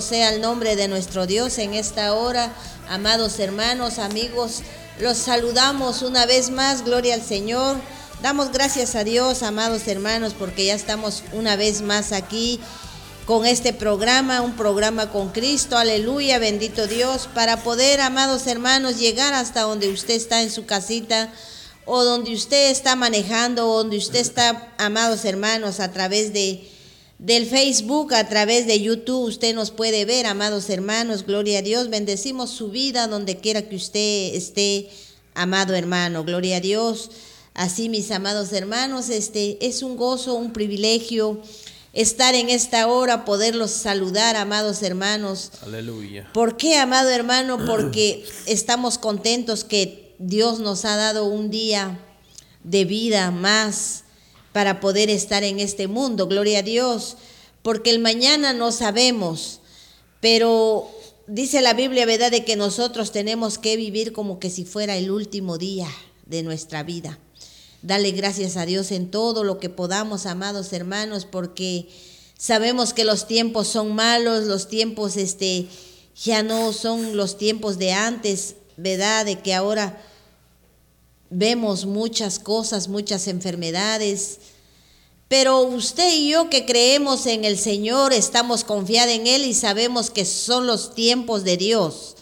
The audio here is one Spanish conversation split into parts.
sea el nombre de nuestro Dios en esta hora. Amados hermanos, amigos, los saludamos una vez más, gloria al Señor. Damos gracias a Dios, amados hermanos, porque ya estamos una vez más aquí con este programa, un programa con Cristo, aleluya, bendito Dios, para poder, amados hermanos, llegar hasta donde usted está en su casita o donde usted está manejando, o donde usted está, amados hermanos, a través de del Facebook, a través de YouTube, usted nos puede ver, amados hermanos, gloria a Dios, bendecimos su vida donde quiera que usted esté, amado hermano, gloria a Dios. Así, mis amados hermanos, este es un gozo, un privilegio estar en esta hora, poderlos saludar, amados hermanos. Aleluya. ¿Por qué, amado hermano? Porque estamos contentos que Dios nos ha dado un día de vida más para poder estar en este mundo, gloria a Dios, porque el mañana no sabemos, pero dice la Biblia, ¿verdad?, de que nosotros tenemos que vivir como que si fuera el último día de nuestra vida. Dale gracias a Dios en todo lo que podamos, amados hermanos, porque sabemos que los tiempos son malos, los tiempos este ya no son los tiempos de antes, ¿verdad? De que ahora vemos muchas cosas, muchas enfermedades. Pero usted y yo que creemos en el Señor, estamos confiados en Él y sabemos que son los tiempos de Dios.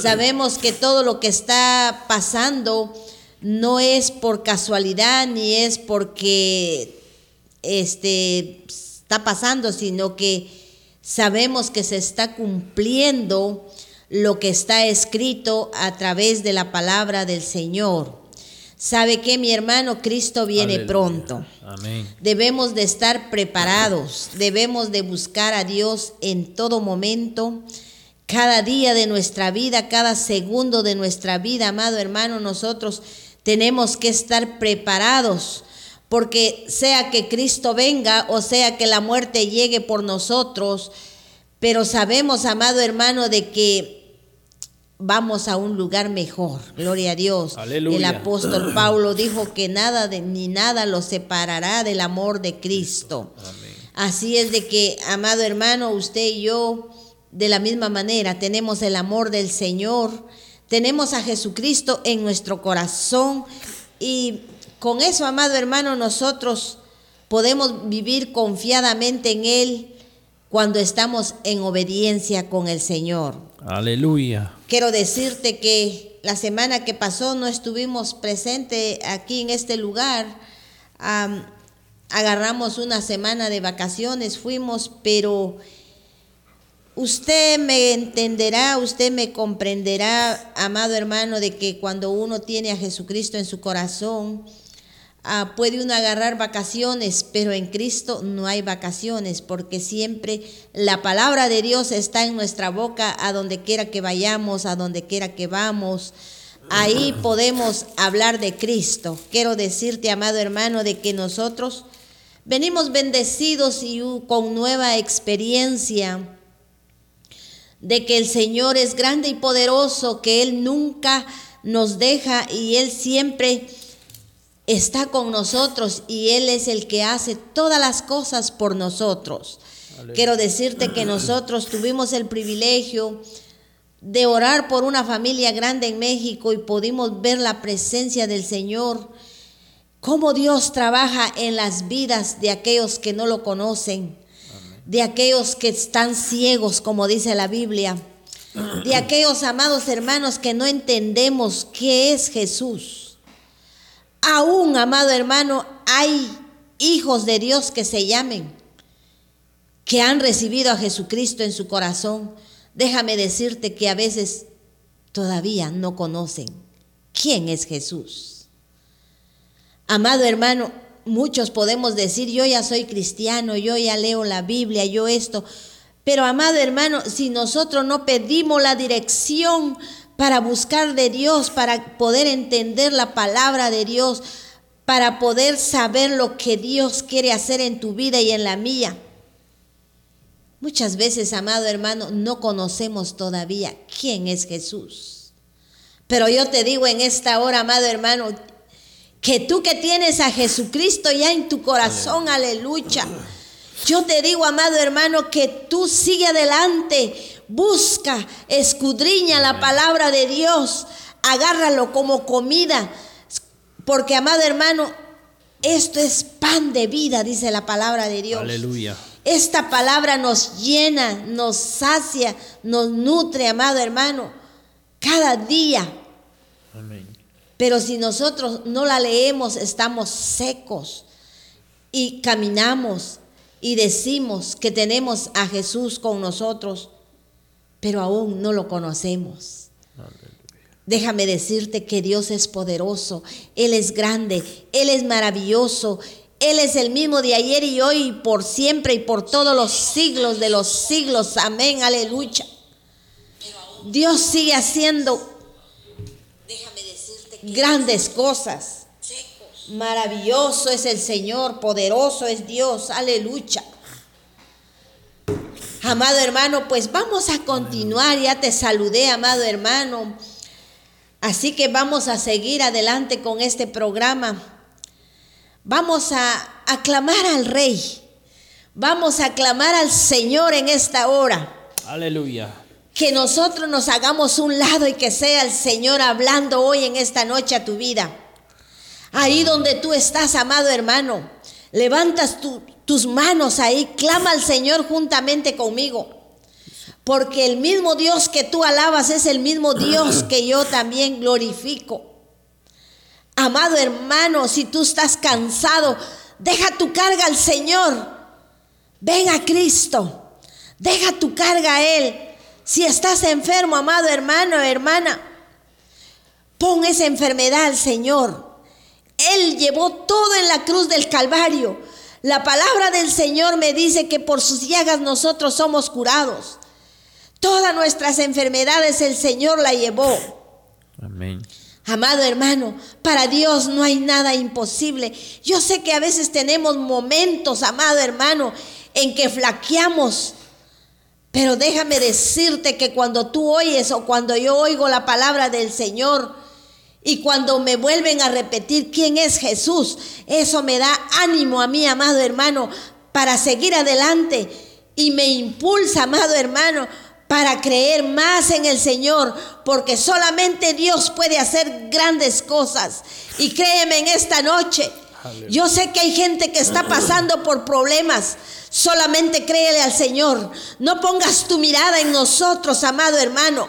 Sabemos que todo lo que está pasando no es por casualidad ni es porque este está pasando, sino que sabemos que se está cumpliendo lo que está escrito a través de la palabra del Señor. ¿Sabe que mi hermano? Cristo viene Aleluya. pronto. Amén. Debemos de estar preparados, debemos de buscar a Dios en todo momento, cada día de nuestra vida, cada segundo de nuestra vida, amado hermano, nosotros tenemos que estar preparados, porque sea que Cristo venga o sea que la muerte llegue por nosotros, pero sabemos, amado hermano, de que vamos a un lugar mejor. Gloria a Dios. Aleluya. El apóstol Pablo dijo que nada de, ni nada lo separará del amor de Cristo. Amén. Así es de que, amado hermano, usted y yo, de la misma manera, tenemos el amor del Señor, tenemos a Jesucristo en nuestro corazón y con eso, amado hermano, nosotros podemos vivir confiadamente en Él cuando estamos en obediencia con el Señor. Aleluya. Quiero decirte que la semana que pasó no estuvimos presentes aquí en este lugar. Am, agarramos una semana de vacaciones, fuimos, pero usted me entenderá, usted me comprenderá, amado hermano, de que cuando uno tiene a Jesucristo en su corazón, Ah, puede uno agarrar vacaciones, pero en Cristo no hay vacaciones, porque siempre la palabra de Dios está en nuestra boca, a donde quiera que vayamos, a donde quiera que vamos. Ahí podemos hablar de Cristo. Quiero decirte, amado hermano, de que nosotros venimos bendecidos y con nueva experiencia de que el Señor es grande y poderoso, que Él nunca nos deja y Él siempre está con nosotros y Él es el que hace todas las cosas por nosotros. Aleluya. Quiero decirte que nosotros tuvimos el privilegio de orar por una familia grande en México y pudimos ver la presencia del Señor, cómo Dios trabaja en las vidas de aquellos que no lo conocen, de aquellos que están ciegos, como dice la Biblia, de aquellos amados hermanos que no entendemos qué es Jesús. Aún, amado hermano, hay hijos de Dios que se llamen, que han recibido a Jesucristo en su corazón. Déjame decirte que a veces todavía no conocen quién es Jesús. Amado hermano, muchos podemos decir, yo ya soy cristiano, yo ya leo la Biblia, yo esto. Pero amado hermano, si nosotros no pedimos la dirección para buscar de Dios, para poder entender la palabra de Dios, para poder saber lo que Dios quiere hacer en tu vida y en la mía. Muchas veces, amado hermano, no conocemos todavía quién es Jesús. Pero yo te digo en esta hora, amado hermano, que tú que tienes a Jesucristo ya en tu corazón, aleluya. Yo te digo, amado hermano, que tú sigue adelante, busca, escudriña la palabra de Dios, agárralo como comida, porque, amado hermano, esto es pan de vida, dice la palabra de Dios. Aleluya. Esta palabra nos llena, nos sacia, nos nutre, amado hermano, cada día. Amén. Pero si nosotros no la leemos, estamos secos y caminamos y decimos que tenemos a Jesús con nosotros, pero aún no lo conocemos. Déjame decirte que Dios es poderoso, Él es grande, Él es maravilloso, Él es el mismo de ayer y hoy, y por siempre y por todos los siglos de los siglos. Amén, aleluya. Dios sigue haciendo Déjame decirte que grandes cosas. Maravilloso es el Señor, poderoso es Dios, aleluya. Amado hermano, pues vamos a continuar, ya te saludé, amado hermano. Así que vamos a seguir adelante con este programa. Vamos a aclamar al Rey. Vamos a aclamar al Señor en esta hora. Aleluya. Que nosotros nos hagamos un lado y que sea el Señor hablando hoy en esta noche a tu vida. Ahí donde tú estás, amado hermano, levantas tu- tus manos ahí, clama al Señor juntamente conmigo. Porque el mismo Dios que tú alabas es el mismo Dios que yo también glorifico. Amado hermano, si tú estás cansado, deja tu carga al Señor. Ven a Cristo. Deja tu carga a Él. Si estás enfermo, amado hermano, hermana, pon esa enfermedad al Señor. Él llevó todo en la cruz del Calvario. La palabra del Señor me dice que por sus llagas nosotros somos curados. Todas nuestras enfermedades el Señor la llevó. Amén. Amado hermano, para Dios no hay nada imposible. Yo sé que a veces tenemos momentos, amado hermano, en que flaqueamos. Pero déjame decirte que cuando tú oyes o cuando yo oigo la palabra del Señor y cuando me vuelven a repetir quién es Jesús, eso me da ánimo a mí, amado hermano, para seguir adelante y me impulsa, amado hermano, para creer más en el Señor, porque solamente Dios puede hacer grandes cosas. Y créeme en esta noche, yo sé que hay gente que está pasando por problemas. Solamente créele al Señor. No pongas tu mirada en nosotros, amado hermano.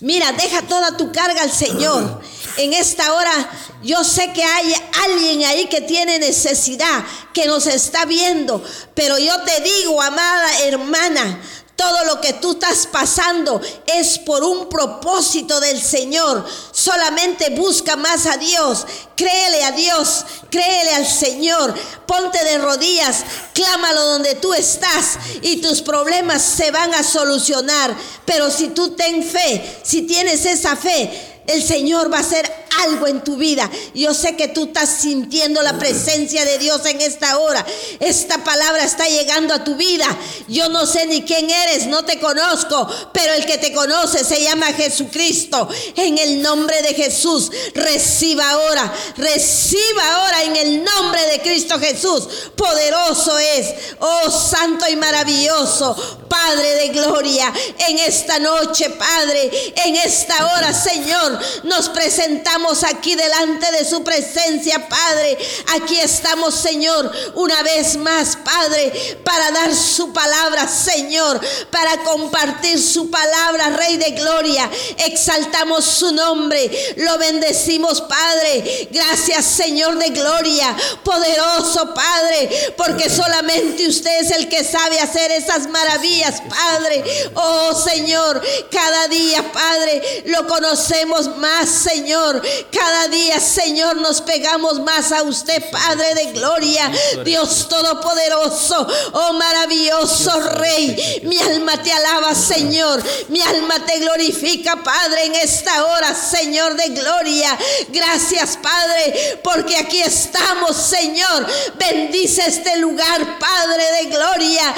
Mira, deja toda tu carga al Señor. En esta hora yo sé que hay alguien ahí que tiene necesidad, que nos está viendo. Pero yo te digo, amada hermana, todo lo que tú estás pasando es por un propósito del Señor. Solamente busca más a Dios. Créele a Dios. Créele al Señor. Ponte de rodillas. Clámalo donde tú estás. Y tus problemas se van a solucionar. Pero si tú ten fe, si tienes esa fe, el Señor va a hacer algo en tu vida. Yo sé que tú estás sintiendo la presencia de Dios en esta hora. Esta palabra está llegando a tu vida. Yo no sé ni quién eres, no te conozco, pero el que te conoce se llama Jesucristo. En el nombre de Jesús, reciba ahora, reciba ahora en el nombre de Cristo Jesús. Poderoso es, oh santo y maravilloso, Padre de gloria, en esta noche, Padre, en esta hora, Señor, nos presentamos aquí delante de su presencia, Padre. Aquí estamos, Señor, una vez más, Padre, para dar su palabra, Señor, para compartir su palabra, Rey de gloria. Exaltamos su nombre, lo bendecimos, Padre. Gracias, Señor de gloria, poderoso, Padre, porque solamente usted es el que sabe hacer esas maravillas, Padre. Oh, Señor, cada día, Padre, lo conocemos más, Señor. Cada día, Señor, nos pegamos más a usted, Padre de gloria, Dios todopoderoso, oh maravilloso Rey. Mi alma te alaba, Señor. Mi alma te glorifica, Padre, en esta hora, Señor de gloria. Gracias, Padre, porque aquí estamos, Señor. Bendice este lugar, Padre de gloria.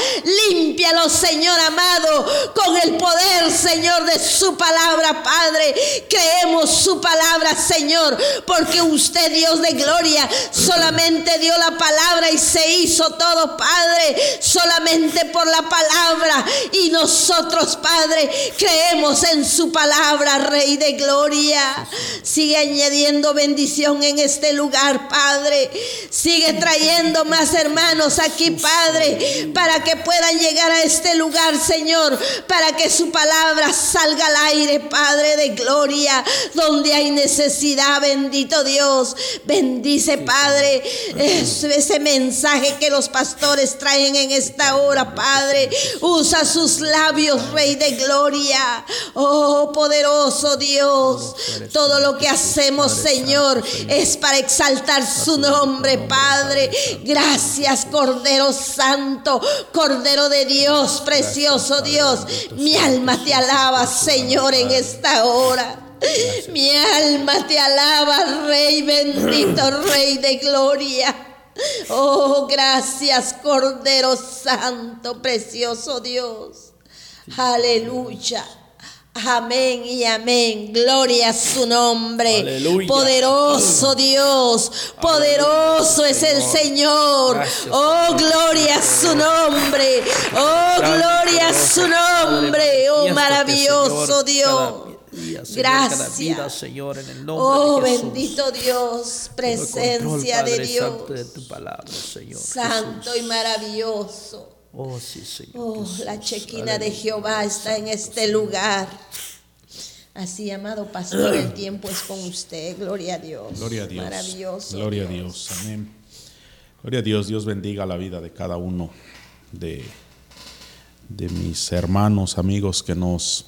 Límpialo, Señor amado, con el poder, Señor, de su palabra, Padre. Creemos su palabra, Señor, porque usted, Dios de gloria, solamente dio la palabra y se hizo todo, Padre, solamente por la palabra. Y nosotros, Padre, creemos en su palabra, Rey de gloria. Sigue añadiendo bendición en este lugar, Padre. Sigue trayendo más hermanos aquí, Padre, para que puedan llegar a este lugar, Señor, para que su palabra salga al aire, Padre de gloria, donde hay necesidad, bendito Dios. Bendice, Padre, ese, mensaje que los pastores traen en esta hora, Padre. Usa sus labios, Rey de gloria. Oh, poderoso Dios. Todo lo que hacemos, Señor, es para exaltar su nombre, Padre. Gracias, Cordero Santo, Cordero de Dios, precioso Dios. Mi alma te alaba, Señor, en esta hora. Mi alma te alaba, Rey bendito, Rey de gloria. Oh, gracias, Cordero Santo, precioso Dios. Aleluya. Amén y amén. Gloria a su nombre. Aleluya. Poderoso Dios. Poderoso es el Señor. Gracias, Oh, gloria a su nombre. Oh, gloria a su nombre. Oh, maravilloso Dios. Gracias. Señor, en el nombre Oh, de Jesús. bendito Dios, control, presencia de Dios. Santo, de tu palabra, Señor. Santo y maravilloso. Oh, sí, Señor. Oh, Jesús. la chequina de. Jehová está en este lugar. Así, amado pastor, el tiempo es con usted. Gloria a Dios. Gloria a Dios. Maravilloso. Gloria a Dios. Amén. Gloria a Dios. Dios bendiga la vida de cada uno de, de mis hermanos, amigos que nos,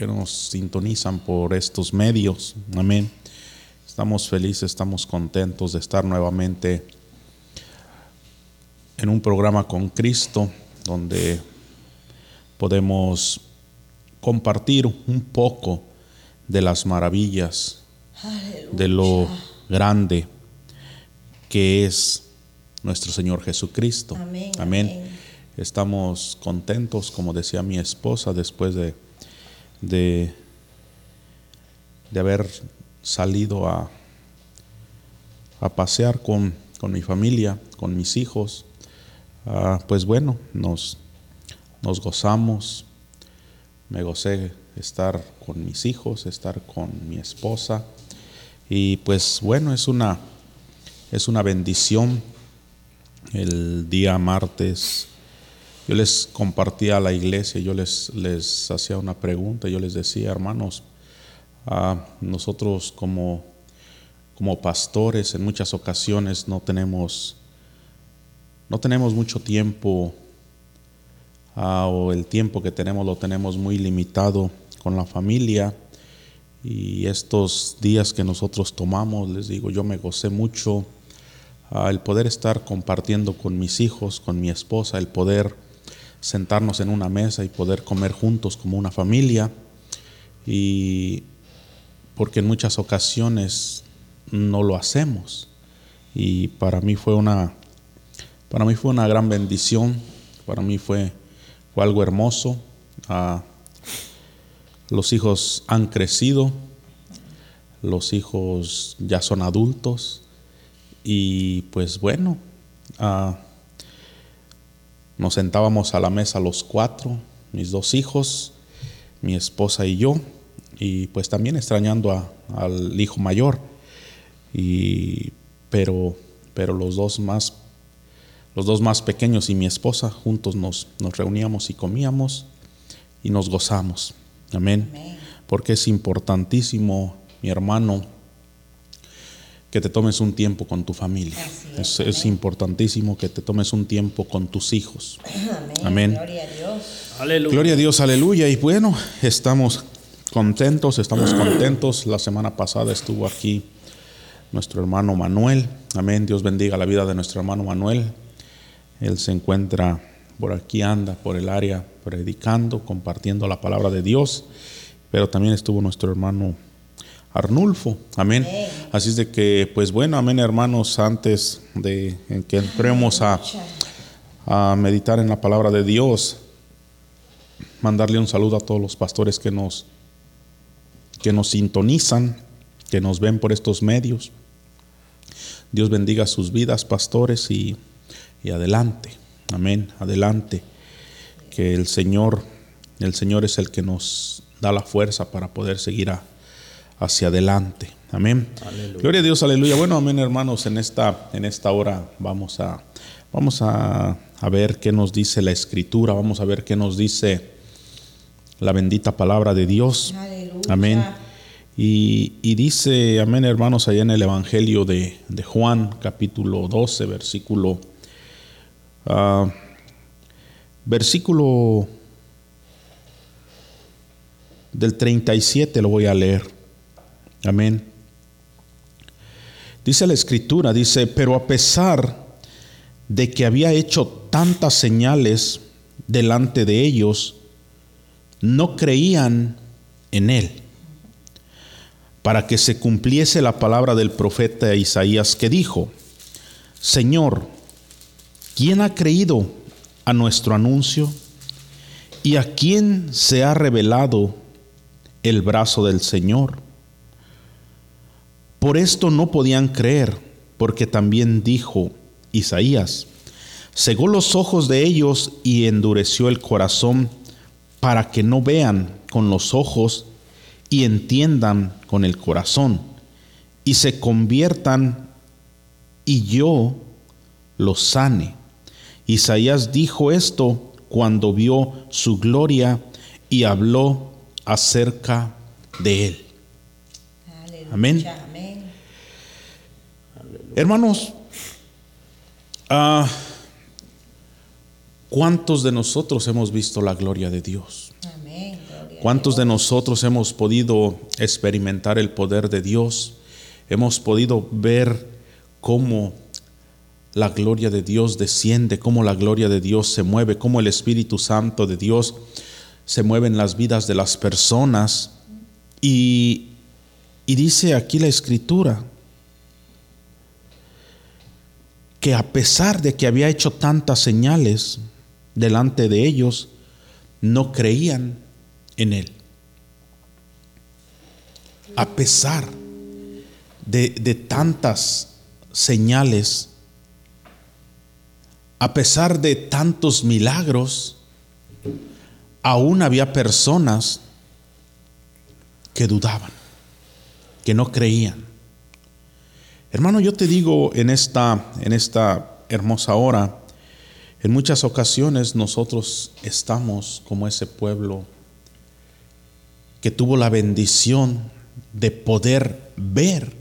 que nos sintonizan por estos medios. Amén. Estamos felices, estamos contentos de estar nuevamente en un programa con Cristo donde podemos compartir un poco de las maravillas de lo grande que es nuestro Señor Jesucristo. Amén, amén. Estamos contentos, como decía mi esposa, después de, de, de haber salido a, a pasear con, con mi familia, con mis hijos. Ah, pues bueno, nos, nos gozamos, me gocé estar con mis hijos, estar con mi esposa. Y pues bueno, es una, es una bendición. El día martes yo les compartía a la iglesia, yo les, les hacía una pregunta, yo les decía, hermanos, ah, nosotros como, como pastores en muchas ocasiones no tenemos, no tenemos mucho tiempo ah, o el tiempo que tenemos lo tenemos muy limitado con la familia. Y estos días que nosotros tomamos, les digo, yo me gocé mucho ah, el poder estar compartiendo con mis hijos, con mi esposa, el poder sentarnos en una mesa y poder comer juntos como una familia. Y porque en muchas ocasiones no lo hacemos. Y para mí fue una, para mí fue una gran bendición, para mí fue, fue algo hermoso. Ah, los hijos han crecido, los hijos ya son adultos y pues bueno, ah, nos sentábamos a la mesa los cuatro, mis dos hijos, mi esposa y yo, y pues también extrañando a- al hijo mayor, y, pero, pero los dos más los dos más pequeños y mi esposa juntos nos, nos reuníamos y comíamos y nos gozamos. Amén. Porque es importantísimo, mi hermano, que te tomes un tiempo con tu familia. Es, es importantísimo que te tomes un tiempo con tus hijos. Amén. Gloria a Dios. Aleluya. Gloria a Dios, aleluya. Y bueno, estamos contentos, estamos contentos. La semana pasada estuvo aquí nuestro hermano Manuel. Amén. Dios bendiga la vida de nuestro hermano Manuel. Él se encuentra por aquí, anda por el área predicando, compartiendo la palabra de Dios. Pero también estuvo nuestro hermano Arnulfo. Amén. Así es de que, pues bueno, amén, hermanos, antes de que entremos a, a meditar en la palabra de Dios, mandarle un saludo a todos los pastores que nos que nos sintonizan, que nos ven por estos medios. Dios bendiga sus vidas, pastores, y, y adelante. Amén. Adelante. Que el Señor, el Señor es el que nos da la fuerza para poder seguir a- hacia adelante. Amén. Gloria a Dios, aleluya. Bueno, amén, hermanos, en esta, en esta hora vamos a, vamos a, a ver qué nos dice la escritura, vamos a ver qué nos dice la bendita palabra de Dios. Aleluya. Amén. Y, y dice, amén, hermanos, allá en el Evangelio de, de Juan, capítulo 12, versículo, ah, versículo del 37 lo voy a leer. Amén. Dice la escritura, dice, pero a pesar de que había hecho tantas señales delante de ellos, no creían en él, para que se cumpliese la palabra del profeta Isaías que dijo, Señor, ¿quién ha creído a nuestro anuncio? ¿Y a quién se ha revelado el brazo del Señor? Por esto no podían creer, porque también dijo Isaías, cegó los ojos de ellos y endureció el corazón para que no vean con los ojos y entiendan con el corazón y se conviertan y yo los sane. Isaías dijo esto cuando vio su gloria y habló acerca de él. Aleluya. Amén. Hermanos, ah, ¿cuántos de nosotros hemos visto la gloria de Dios? Amén. Gloria a ¿Cuántos de Dios. nosotros hemos podido experimentar el poder de Dios? Hemos podido ver cómo la gloria de Dios desciende, cómo la gloria de Dios se mueve, cómo el Espíritu Santo de Dios se mueve en las vidas de las personas. Y, y dice aquí la escritura que a pesar de que había hecho tantas señales delante de ellos, no creían en él. A pesar de, tantas señales, a pesar de tantos milagros, aún había personas que dudaban, que no creían. Hermano, yo te digo en esta, en esta hermosa hora, en muchas ocasiones nosotros estamos como ese pueblo que tuvo la bendición de poder ver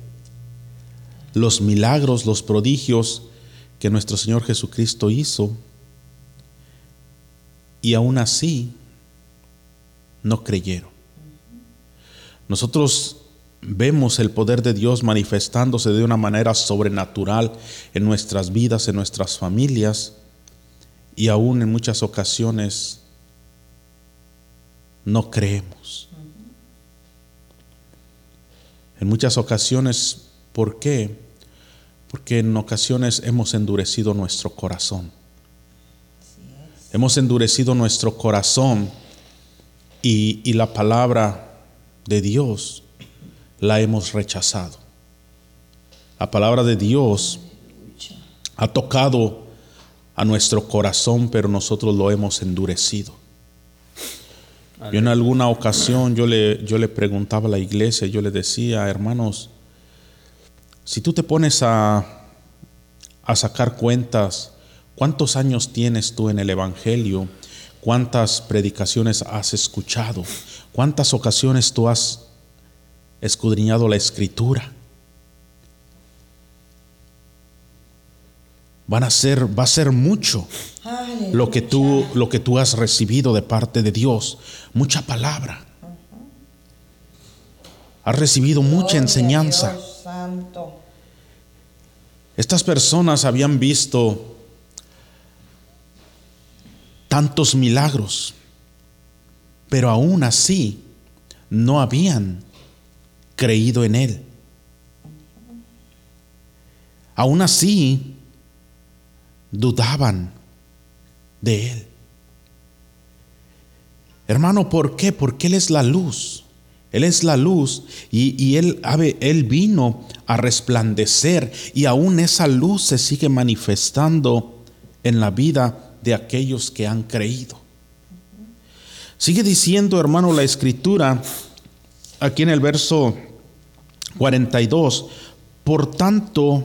los milagros, los prodigios que nuestro Señor Jesucristo hizo y aún así no creyeron. Nosotros vemos el poder de Dios manifestándose de una manera sobrenatural en nuestras vidas, en nuestras familias, y aún en muchas ocasiones no creemos. En muchas ocasiones, ¿por qué? Porque en ocasiones hemos endurecido nuestro corazón. Hemos endurecido nuestro corazón y, y la palabra de Dios la hemos rechazado. La palabra de Dios ha tocado a nuestro corazón, pero nosotros lo hemos endurecido. Yo en alguna ocasión yo le, yo le preguntaba a la iglesia, yo le decía, hermanos, si tú te pones a, a sacar cuentas, ¿cuántos años tienes tú en el Evangelio? ¿Cuántas predicaciones has escuchado? ¿Cuántas ocasiones tú has escudriñado la escritura? Van a ser, va a ser mucho lo que tú, lo que tú has recibido de parte de Dios, mucha palabra. has recibido mucha enseñanza. Estas personas habían visto tantos milagros, pero aún así no habían creído en Él. Aún así dudaban de Él. Hermano, ¿por qué? Porque Él es la luz. Él es la luz y, y él, él vino a resplandecer y aún esa luz se sigue manifestando en la vida de aquellos que han creído. Sigue diciendo, hermano, la escritura aquí en el verso 42, por tanto,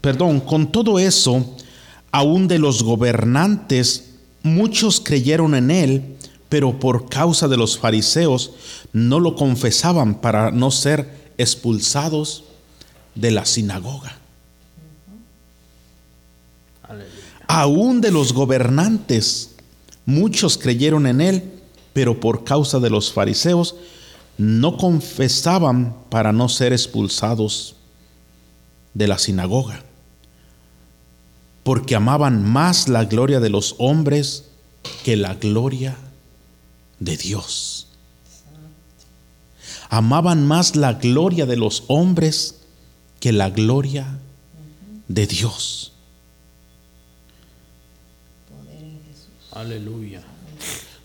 perdón, con todo eso, aún de los gobernantes, muchos creyeron en él, pero por causa de los fariseos no lo confesaban para no ser expulsados de la sinagoga. Aún de los gobernantes, muchos creyeron en él, pero por causa de los fariseos no confesaban para no ser expulsados de la sinagoga, porque amaban más la gloria de los hombres que la gloria de Dios. Amaban más la gloria de los hombres que la gloria de Dios. Aleluya.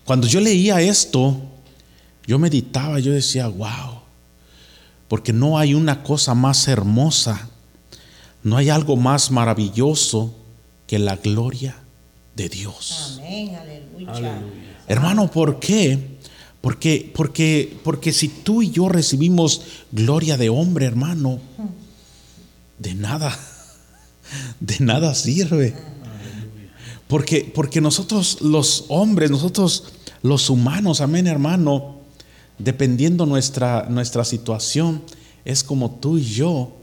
Cuando yo leía esto, yo meditaba, yo decía, wow, porque no hay una cosa más hermosa, no hay algo más maravilloso que la gloria de Dios. Amén, aleluya. Aleluya. Hermano, ¿por qué? Porque, porque, porque si tú y yo recibimos gloria de hombre, hermano, de nada, de nada sirve. Porque, porque nosotros los hombres, nosotros los humanos, amén hermano, dependiendo nuestra, nuestra situación, es como tú y yo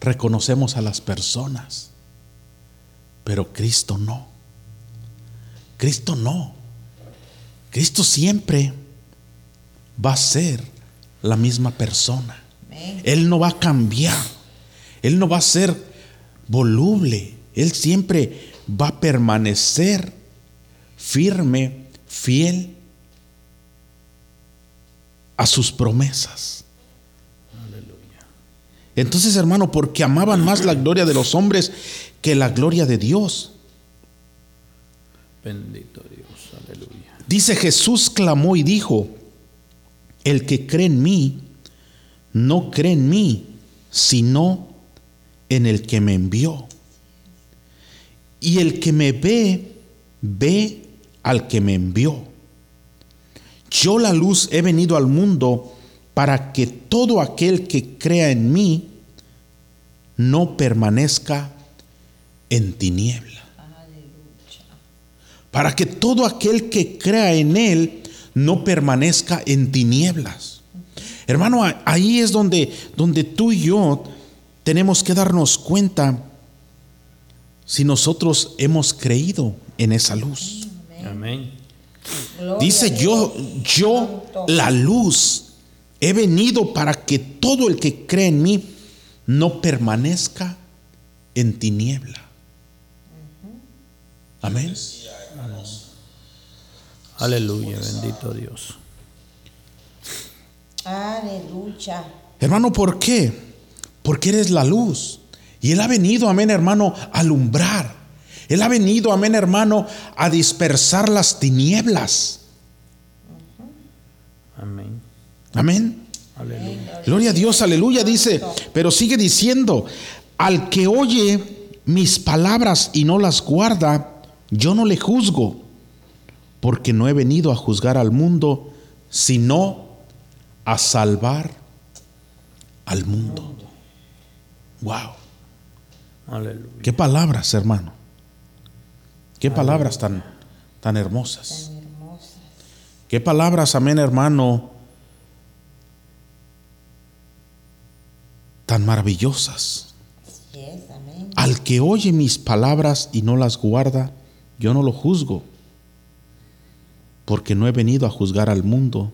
reconocemos a las personas. Pero Cristo no. Cristo no. Cristo siempre va a ser la misma persona. Él no va a cambiar. Él no va a ser voluble. Él siempre va a permanecer firme, fiel a sus promesas. Entonces, hermano, porque amaban más la gloria de los hombres que la gloria de Dios. Bendito Dios. Aleluya. Dice Jesús clamó y dijo, el que cree en mí, no cree en mí, sino en el que me envió. Y el que me ve, ve al que me envió. Yo la luz he venido al mundo para que todo aquel que crea en mí no permanezca en tiniebla para que todo aquel que crea en Él no permanezca en tinieblas. Hermano, ahí es donde, donde tú y yo tenemos que darnos cuenta si nosotros hemos creído en esa luz. Amén. Gloria Dice yo, yo santo. la luz he venido para que todo el que cree en mí no permanezca en tiniebla. Amén. Aleluya. Bendito Dios. Aleluya. Hermano, ¿por qué? Porque eres la luz. Y Él ha venido, amén, hermano, a alumbrar. Él ha venido, amén, hermano, a dispersar las tinieblas. Amén. Amén. Aleluya. Gloria a Dios, aleluya, dice. Pero sigue diciendo, al que oye mis palabras y no las guarda, yo no le juzgo, porque no he venido a juzgar al mundo, sino a salvar al mundo. Wow. Aleluya. Qué palabras, hermano. Qué palabras tan, tan hermosas. Qué palabras, amén, hermano, tan maravillosas. Así es, amén. Al que oye mis palabras y no las guarda, yo no lo juzgo, porque no he venido a juzgar al mundo,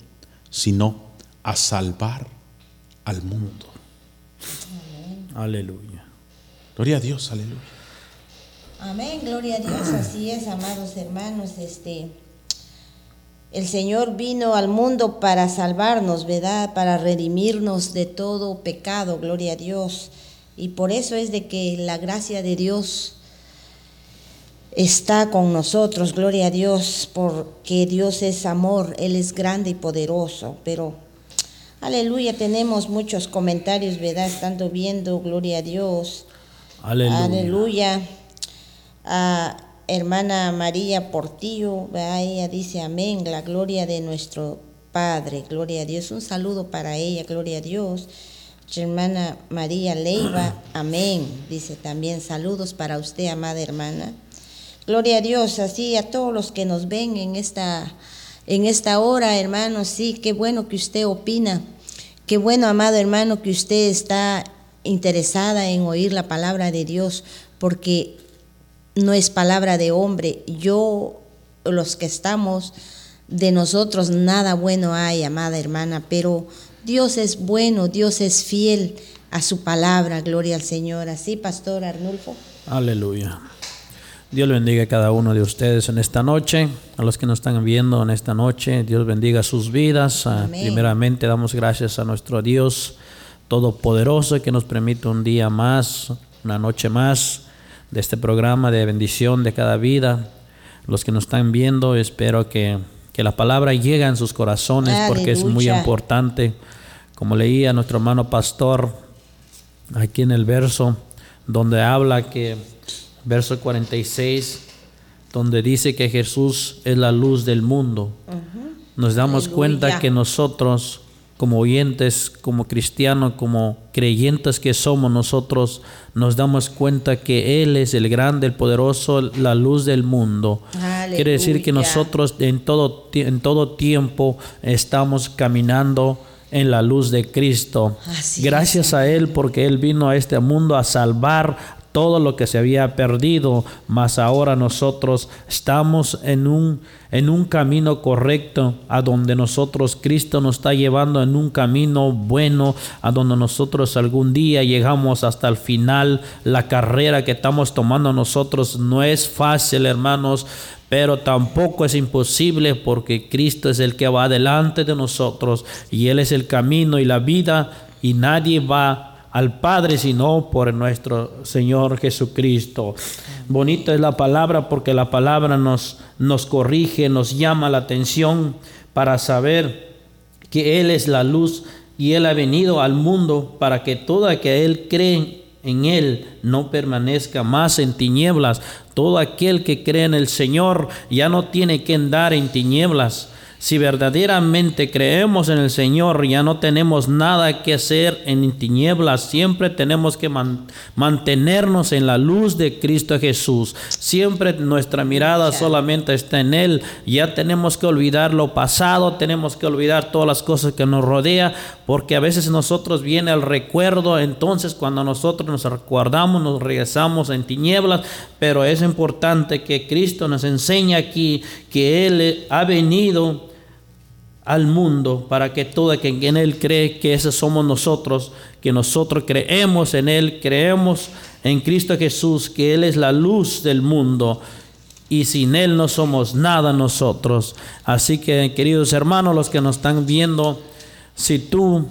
sino a salvar al mundo. Aleluya. Gloria a Dios, aleluya. Amén, gloria a Dios, así es, amados hermanos, este el Señor vino al mundo para salvarnos, ¿verdad? Para redimirnos de todo pecado, gloria a Dios. Y por eso es de que la gracia de Dios está con nosotros, gloria a Dios, porque Dios es amor, Él es grande y poderoso, pero aleluya, tenemos muchos comentarios, ¿verdad? Estando viendo, gloria a Dios. Aleluya. Aleluya. A hermana María Portillo, ¿verdad? ella dice amén, la gloria de nuestro Padre, gloria a Dios. Un saludo para ella, gloria a Dios. Hermana María Leiva, amén. Dice también saludos para usted, amada hermana. Gloria a Dios, así a todos los que nos ven en esta, en esta hora, hermanos, sí, qué bueno que usted opina. Qué bueno, amado hermano, que usted está interesada en oír la palabra de Dios, porque no es palabra de hombre. Yo, los que estamos, de nosotros nada bueno hay, amada hermana, pero Dios es bueno, Dios es fiel a su palabra, gloria al Señor. Así, Pastor Arnulfo. Aleluya. Dios bendiga a cada uno de ustedes en esta noche, a los que nos están viendo en esta noche. Dios bendiga sus vidas. Ah, Amén. Primeramente damos gracias a nuestro Dios Todopoderoso que nos permite un día más, una noche más de este programa de bendición de cada vida. Los que nos están viendo, espero que, que la palabra llegue en sus corazones porque es muy importante. Como leía nuestro hermano pastor aquí en el verso donde habla que, verso 46, donde dice que Jesús es la luz del mundo. Nos damos Aleluya. cuenta que nosotros, como oyentes, como cristianos, como creyentes que somos nosotros, nos damos cuenta que Él es el grande, el poderoso, la luz del mundo. Quiere decir que nosotros en todo, en todo tiempo estamos caminando en la luz de Cristo. Así Gracias a Él porque Él vino a este mundo a salvar todo lo que se había perdido, mas ahora nosotros estamos en un, en un camino correcto, a donde nosotros, Cristo nos está llevando en un camino bueno, a donde nosotros algún día llegamos hasta el final. La carrera que estamos tomando nosotros no es fácil, hermanos, pero tampoco es imposible porque Cristo es el que va delante de nosotros y Él es el camino y la vida y nadie va al Padre sino por nuestro Señor Jesucristo. Bonito es la palabra porque la palabra nos, nos corrige, nos llama la atención para saber que Él es la luz y Él ha venido al mundo para que todo aquel que cree en Él no permanezca más en tinieblas. Todo aquel que cree en el Señor ya no tiene que andar en tinieblas. Si verdaderamente creemos en el Señor, ya no tenemos nada que hacer en tinieblas. Siempre tenemos que man- mantenernos en la luz de Cristo Jesús. Siempre nuestra mirada solamente está en Él. Ya tenemos que olvidar lo pasado, tenemos que olvidar todas las cosas que nos rodea, porque a veces nosotros viene el recuerdo. Entonces, cuando nosotros nos recordamos, nos regresamos en tinieblas. Pero es importante que Cristo nos enseñe aquí que Él ha venido al mundo para que todo quien en Él cree que ese somos nosotros, que nosotros creemos en Él, creemos en Cristo Jesús, que Él es la luz del mundo y sin Él no somos nada nosotros. Así que queridos hermanos, los que nos están viendo, si tú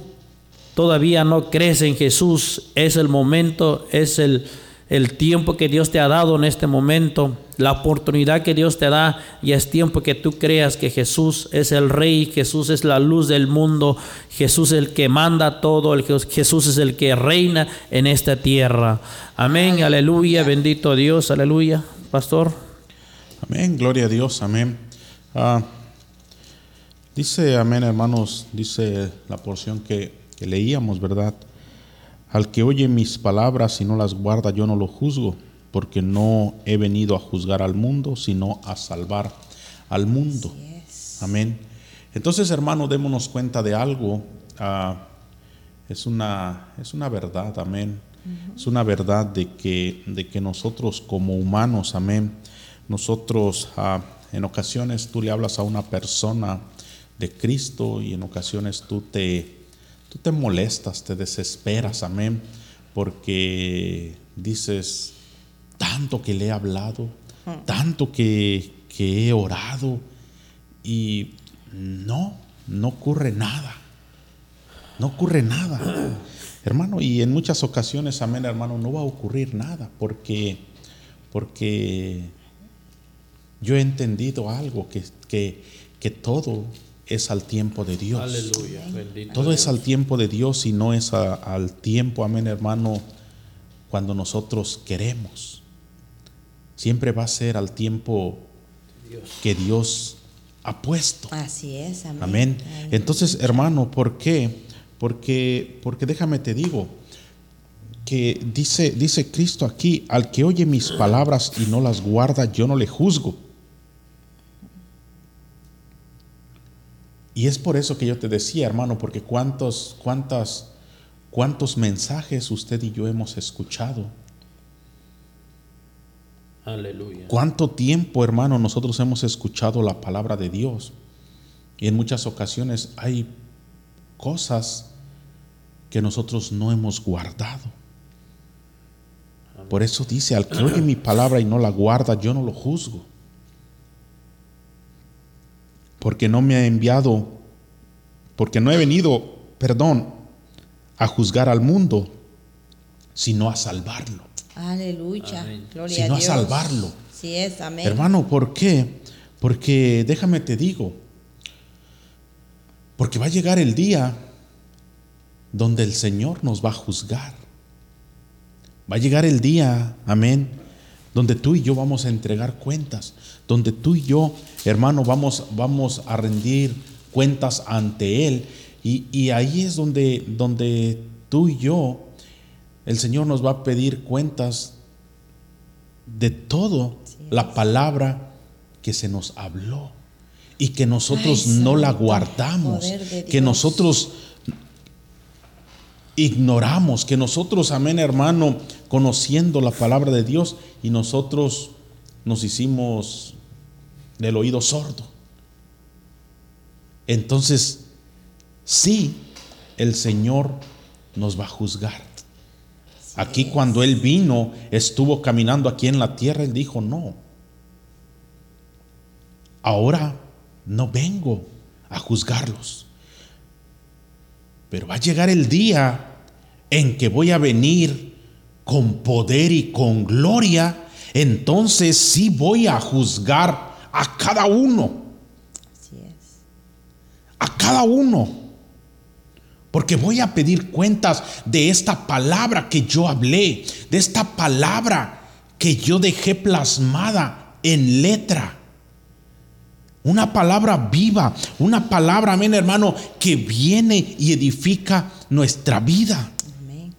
todavía no crees en Jesús, es el momento, es el, el tiempo que Dios te ha dado en este momento, la oportunidad que Dios te da y es tiempo que tú creas que Jesús es el Rey, Jesús es la luz del mundo, Jesús es el que manda todo, el, Jesús es el que reina en esta tierra. Amén, aleluya, bendito Dios, aleluya, pastor. Amén, gloria a Dios, amén. Ah, dice, amén, hermanos, dice la porción que, que leíamos, ¿verdad? Al que oye mis palabras y no las guarda, yo no lo juzgo, porque no he venido a juzgar al mundo, sino a salvar al mundo. Amén. Entonces, hermano, démonos cuenta de algo. ah, es, una, es una verdad, amén. Es una verdad de que, de que nosotros como humanos, amén, nosotros ah, en ocasiones tú le hablas a una persona, de Cristo y en ocasiones tú te, tú te molestas, te desesperas, amén, porque dices, tanto que le he hablado, tanto que, que he orado y no, no ocurre nada, no ocurre nada. Hermano, y en muchas ocasiones, amén, hermano, no va a ocurrir nada porque, porque yo he entendido algo, que, que, que todo es al tiempo de Dios. Aleluya. Bendito. Todo es al tiempo de Dios y no es a- al tiempo, amén, hermano, cuando nosotros queremos. Siempre va a ser al tiempo que Dios ha puesto. Así es, amén. Amén. Entonces, hermano, ¿por qué? Porque, porque déjame te digo que dice, dice Cristo aquí, al que oye mis palabras y no las guarda, yo no le juzgo. Y es por eso que yo te decía, hermano, porque cuántos, cuántas, cuántos mensajes usted y yo hemos escuchado. Aleluya. ¿Cuánto tiempo, hermano, nosotros hemos escuchado la palabra de Dios? Y en muchas ocasiones hay cosas que nosotros no hemos guardado. Por eso dice, al que oye mi palabra y no la guarda, yo no lo juzgo. Porque no me ha enviado, porque no he venido, perdón, a juzgar al mundo, sino a salvarlo. Aleluya. Amén. Gloria Sino a a Dios. salvarlo. Sí es, amén. Hermano, ¿por qué? Porque déjame te digo, porque va a llegar el día donde el Señor nos va a juzgar. Va a llegar el día, amén, donde tú y yo vamos a entregar cuentas, donde tú y yo, hermano, vamos, vamos a rendir cuentas ante Él. Y, y ahí es donde, donde tú y yo, el Señor nos va a pedir cuentas de todo la palabra que se nos habló y que nosotros Ay, no la guardamos, que nosotros ignoramos, que nosotros, amén hermano, conociendo la palabra de Dios y nosotros nos hicimos del oído sordo. Entonces, sí, el Señor nos va a juzgar. Aquí cuando Él vino, estuvo caminando aquí en la tierra, Él dijo, no, ahora no vengo a juzgarlos, pero va a llegar el día en que voy a venir con poder y con gloria, entonces sí voy a juzgar a cada uno, Así es. a cada uno. Porque voy a pedir cuentas de esta palabra que yo hablé, de esta palabra que yo dejé plasmada en letra. Una palabra viva, una palabra, amén hermano, que viene y edifica nuestra vida. Amén.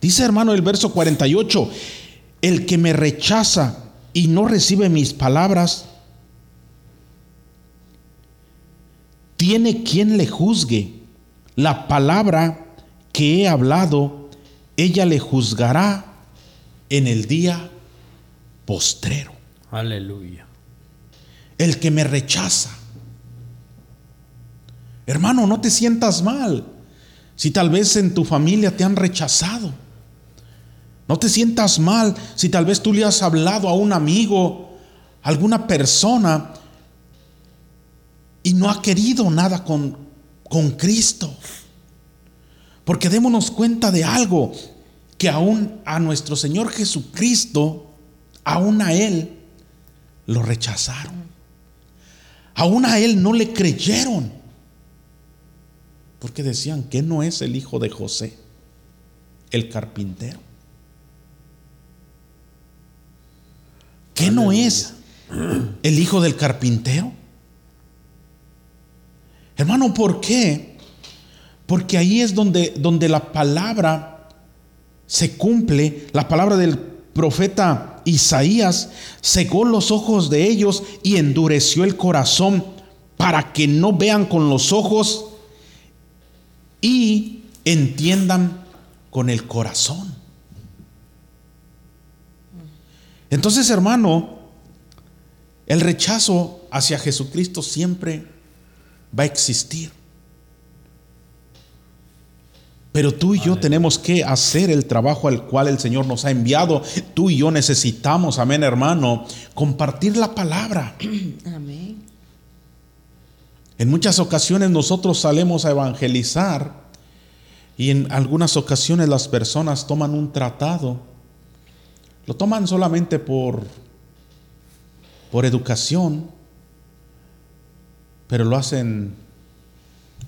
Dice hermano el verso 48, el que me rechaza y no recibe mis palabras, tiene quien le juzgue. La palabra que he hablado, ella le juzgará en el día postrero. Aleluya. El que me rechaza. Hermano, no te sientas mal. Si tal vez en tu familia te han rechazado. No te sientas mal si tal vez tú le has hablado a un amigo, a alguna persona y no ha querido nada con, con Cristo. Porque démonos cuenta de algo, que aún a nuestro Señor Jesucristo, aún a Él, lo rechazaron. Aún a Él no le creyeron. Porque decían que no es el hijo de José, el carpintero. ¿Qué no es el hijo del carpintero? Hermano, ¿por qué? Porque ahí es donde, donde la palabra se cumple, la palabra del profeta Isaías cegó los ojos de ellos y endureció el corazón para que no vean con los ojos y entiendan con el corazón. Entonces, hermano, el rechazo hacia Jesucristo siempre va a existir. Pero tú y yo tenemos que hacer el trabajo al cual el Señor nos ha enviado. Tú y yo necesitamos, amén hermano, compartir la palabra. Amén. En muchas ocasiones nosotros salemos a evangelizar y en algunas ocasiones las personas toman un tratado. Lo toman solamente por, por educación, pero lo hacen,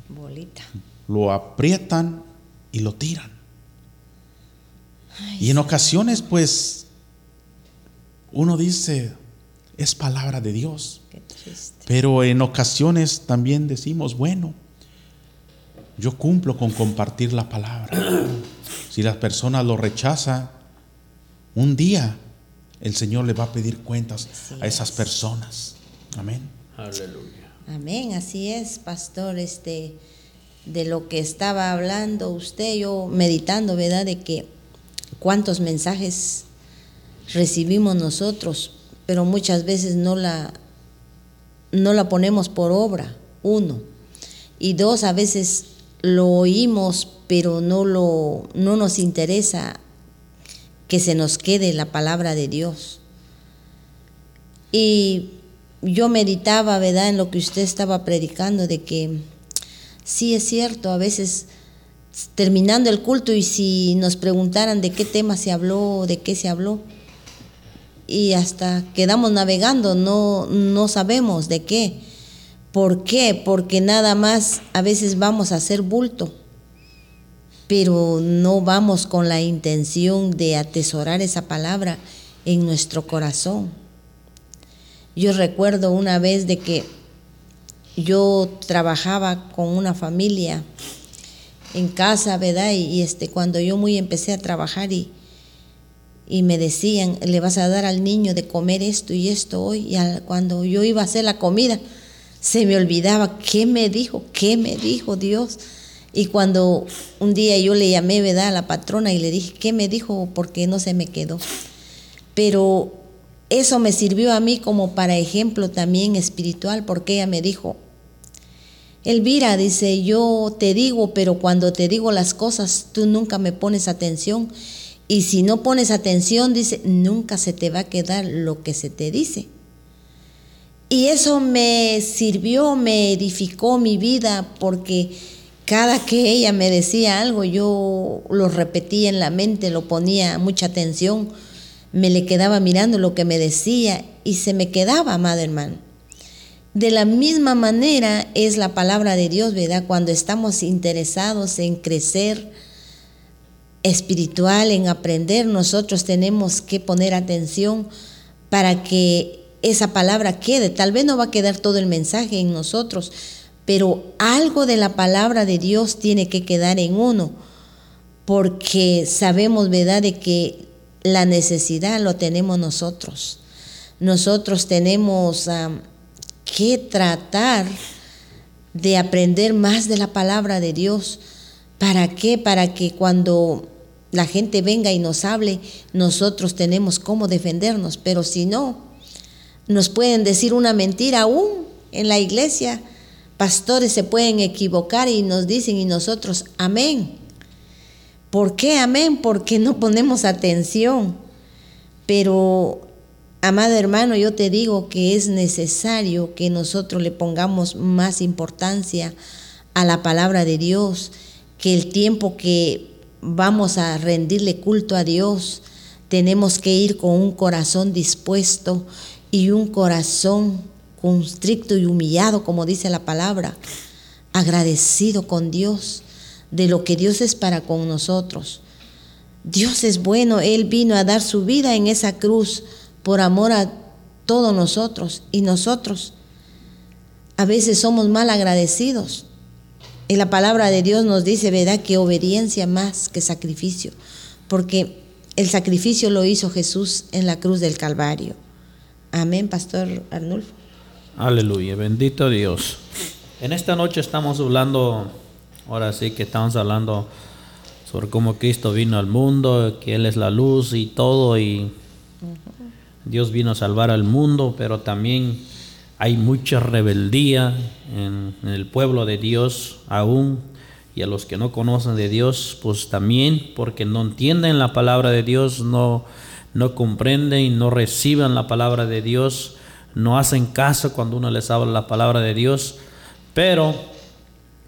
Bolita. lo aprietan y lo tiran. Y en ocasiones pues uno dice, es palabra de Dios. Qué triste. Pero en ocasiones también decimos, bueno, yo cumplo con compartir la palabra. Si la persona lo rechaza, un día el Señor le va a pedir cuentas a esas personas. Amén. Aleluya. Amén, así es, pastor, este de lo que estaba hablando usted, yo meditando, ¿verdad? De que cuántos mensajes recibimos nosotros, pero muchas veces no la no la ponemos por obra, uno. Y dos, a veces lo oímos, pero no lo no nos interesa que se nos quede la palabra de Dios. Y yo meditaba, ¿verdad?, en lo que usted estaba predicando, de que sí es cierto, a veces terminando el culto y si nos preguntaran de qué tema se habló, de qué se habló, y hasta quedamos navegando, no, no sabemos de qué. ¿Por qué? Porque nada más a veces vamos a hacer bulto, pero no vamos con la intención de atesorar esa palabra en nuestro corazón. Yo recuerdo una vez de que yo trabajaba con una familia en casa, ¿verdad? Y, este, cuando yo muy empecé a trabajar y, y me decían, le vas a dar al niño de comer esto y esto hoy, y cuando yo iba a hacer la comida, se me olvidaba qué me dijo, qué me dijo Dios. Y cuando un día yo le llamé, ¿verdad? A la patrona y le dije, ¿qué me dijo? Porque no se me quedó. Pero eso me sirvió a mí como para ejemplo también espiritual, porque ella me dijo, Elvira dice, yo te digo, pero cuando te digo las cosas, tú nunca me pones atención. Y si no pones atención, dice, nunca se te va a quedar lo que se te dice. Y eso me sirvió, me edificó mi vida, porque cada que ella me decía algo, yo lo repetía en la mente, lo ponía mucha atención, me le quedaba mirando lo que me decía y se me quedaba, amado hermano. De la misma manera es la palabra de Dios, ¿verdad? Cuando estamos interesados en crecer espiritual, en aprender, nosotros tenemos que poner atención para que esa palabra quede. Tal vez no va a quedar todo el mensaje en nosotros, pero algo de la palabra de Dios tiene que quedar en uno, porque sabemos, ¿verdad?, de que la necesidad lo tenemos nosotros. Nosotros tenemos que tratar de aprender más de la palabra de Dios. ¿Para qué? Para que cuando la gente venga y nos hable, nosotros tenemos cómo defendernos. Pero si no, nos pueden decir una mentira aún en la iglesia. Pastores se pueden equivocar y nos dicen y nosotros, amén. ¿Por qué amén? Porque no ponemos atención. Pero, amado hermano, yo te digo que es necesario que nosotros le pongamos más importancia a la palabra de Dios, que el tiempo que vamos a rendirle culto a Dios, tenemos que ir con un corazón dispuesto y un corazón constricto y humillado, como dice la palabra, agradecido con Dios de lo que Dios es para con nosotros. Dios es bueno, Él vino a dar su vida en esa cruz por amor a todos nosotros y nosotros a veces somos mal agradecidos. Y la palabra de Dios nos dice, ¿verdad?, que obediencia más que sacrificio, porque el sacrificio lo hizo Jesús en la cruz del Calvario. Amén, Pastor Arnulfo. Aleluya, bendito Dios. En esta noche estamos hablando, ahora sí que estamos hablando sobre cómo Cristo vino al mundo, que Él es la luz y todo, y Dios vino a salvar al mundo, pero también hay mucha rebeldía en, el pueblo de Dios aún y a los que no conocen de Dios, pues también porque no entienden la palabra de Dios, no, no comprenden y no reciben la palabra de Dios, no hacen caso cuando uno les habla la palabra de Dios, pero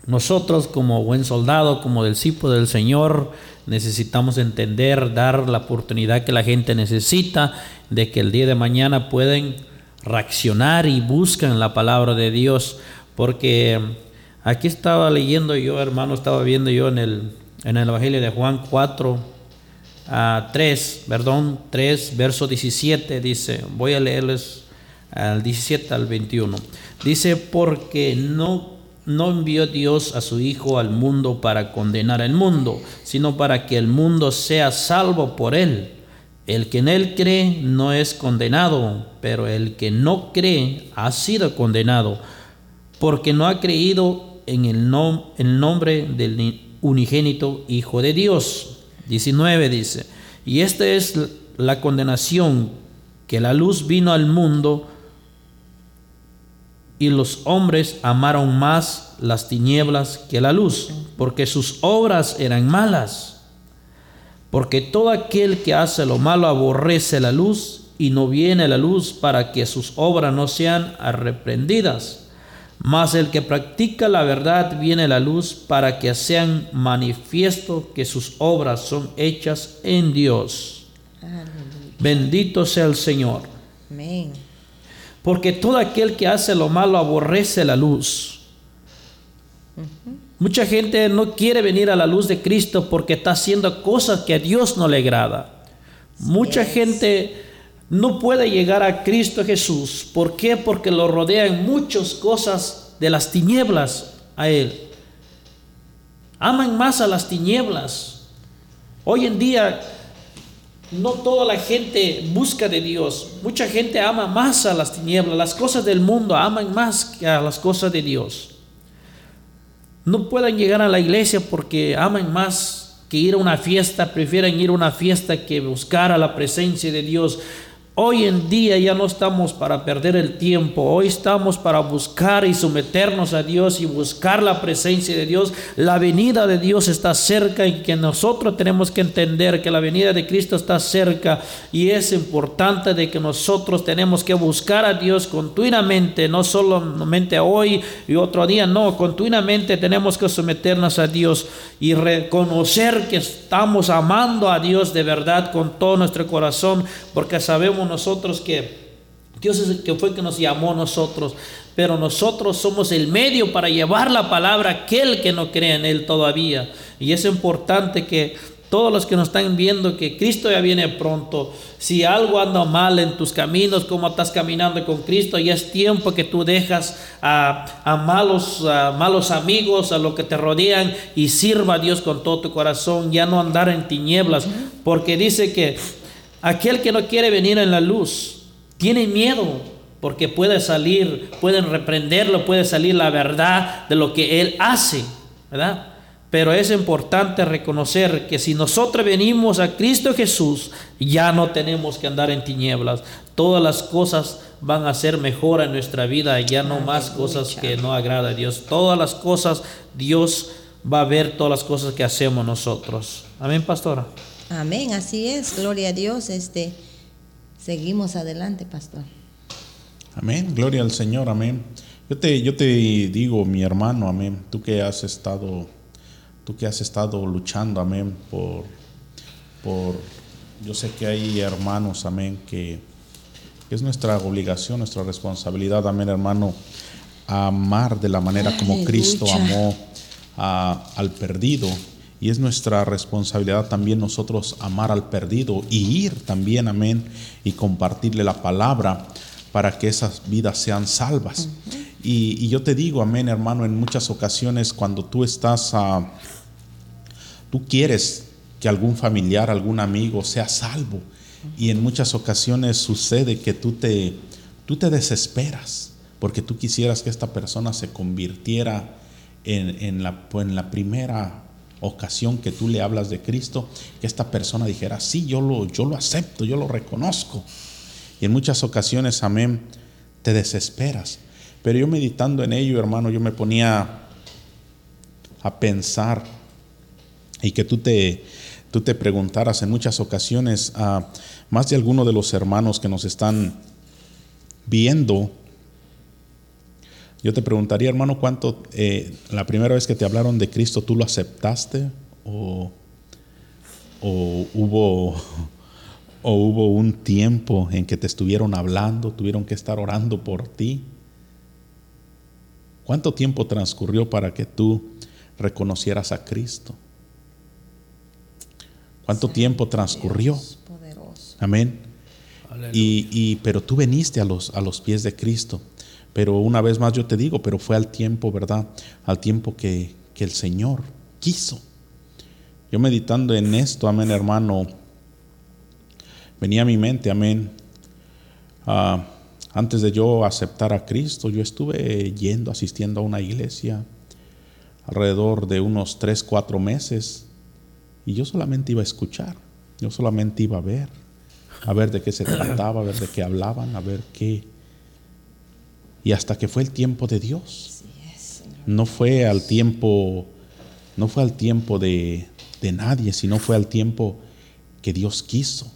nosotros como buen soldado, como discípulo del Señor, necesitamos entender, dar la oportunidad que la gente necesita de que el día de mañana pueden reaccionar y buscan la palabra de Dios, porque aquí estaba leyendo yo, hermano, estaba viendo yo en el, en el Evangelio de Juan 4, a 3, perdón, 3, verso 17, dice, voy a leerles al 17 al 21. Dice, porque no, no envió Dios a su Hijo al mundo para condenar al mundo, sino para que el mundo sea salvo por él. El que en él cree no es condenado, pero el que no cree ha sido condenado, porque no ha creído en el, nom- el nombre del unigénito Hijo de Dios. 19 dice, y esta es la condenación, que la luz vino al mundo y los hombres amaron más las tinieblas que la luz, porque sus obras eran malas. Porque todo aquel que hace lo malo aborrece la luz y no viene la luz para que sus obras no sean arreprendidas. Mas el que practica la verdad viene la luz para que sean manifiesto que sus obras son hechas en Dios. Bendito sea el Señor. Amén. Porque todo aquel que hace lo malo aborrece la luz. Mucha gente no quiere venir a la luz de Cristo porque está haciendo cosas que a Dios no le agrada. Mucha gente no puede llegar a Cristo Jesús. ¿Por qué? Porque lo rodean muchas cosas de las tinieblas a Él. Aman más a las tinieblas. Hoy en día no toda la gente busca de Dios. Mucha gente ama más a las tinieblas. Las cosas del mundo aman más que a las cosas de Dios. No pueden llegar a la iglesia porque aman más que ir a una fiesta. Prefieren ir a una fiesta que buscar a la presencia de Dios. Hoy en día ya no estamos para perder el tiempo, hoy estamos para buscar y someternos a Dios y buscar la presencia de Dios. La venida de Dios está cerca y que nosotros tenemos que entender que la venida de Cristo está cerca y es importante de que nosotros tenemos que buscar a Dios continuamente, no solamente hoy y otro día, no, continuamente tenemos que someternos a Dios y reconocer que estamos amando a Dios de verdad con todo nuestro corazón, porque sabemos nosotros que Dios es el que fue que nos llamó a nosotros, pero nosotros somos el medio para llevar la palabra a aquel que no cree en Él todavía. Y es importante que todos los que nos están viendo que Cristo ya viene pronto. Si algo anda mal en tus caminos, como estás caminando con Cristo, ya es tiempo que tú dejas a, a malos, a malos amigos, a lo que te rodean y sirva a Dios con todo tu corazón, ya no andar en tinieblas, porque dice que aquel que no quiere venir en la luz tiene miedo porque puede salir, pueden reprenderlo, puede salir la verdad de lo que él hace, ¿verdad? Pero es importante reconocer que si nosotros venimos a Cristo Jesús, ya no tenemos que andar en tinieblas. Todas las cosas van a ser mejor en nuestra vida, ya no más cosas que no agrada a Dios. Todas las cosas, Dios va a ver todas las cosas que hacemos nosotros. Amén, pastora. Amén, así es, gloria a Dios. Este, seguimos adelante, pastor. Amén, gloria al Señor, amén. Yo te, yo te digo, mi hermano, amén, tú que has estado, tú que has estado luchando, amén, por, por, yo sé que hay hermanos, amén, que, que es nuestra obligación, nuestra responsabilidad, amén, hermano, amar de la manera como. Cristo amó a- al perdido. Y es nuestra responsabilidad también nosotros amar al perdido y ir también, amén, y compartirle la palabra para que esas vidas sean salvas. y, y yo te digo, amén, hermano, en muchas ocasiones cuando tú estás, ah, tú quieres que algún familiar, algún amigo sea salvo. Y en muchas ocasiones sucede que tú te, tú te desesperas porque tú quisieras que esta persona se convirtiera en, en la, en la primera ocasión que tú le hablas de Cristo, que esta persona dijera, sí, yo lo, yo lo acepto, yo lo reconozco. Y en muchas ocasiones, amén, te desesperas. Pero yo meditando en ello, hermano, yo me ponía a pensar y que tú te, tú te preguntaras en muchas ocasiones a más de alguno de los hermanos que nos están viendo. Yo te preguntaría, hermano, ¿cuánto eh, la primera vez que te hablaron de Cristo tú lo aceptaste o, o hubo o hubo un tiempo en que te estuvieron hablando, tuvieron que estar orando por ti? ¿Cuánto tiempo transcurrió para que tú reconocieras a Cristo? ¿Cuánto tiempo transcurrió? Amén. Y, y- pero tú veniste a los, a los pies de Cristo. Pero una vez más yo te digo, pero fue al tiempo, ¿verdad? Al tiempo que, que el Señor quiso. Yo meditando en esto, amén, hermano, venía a mi mente, amén. Ah, antes de yo aceptar a Cristo, yo estuve yendo, asistiendo a una iglesia alrededor de unos tres, cuatro meses. Y yo solamente iba a escuchar, yo solamente iba a ver, a ver de qué se trataba, a ver de qué hablaban, a ver qué. Y hasta que fue el tiempo de Dios. No fue al tiempo, no fue al tiempo de, de nadie, sino fue al tiempo que Dios quiso.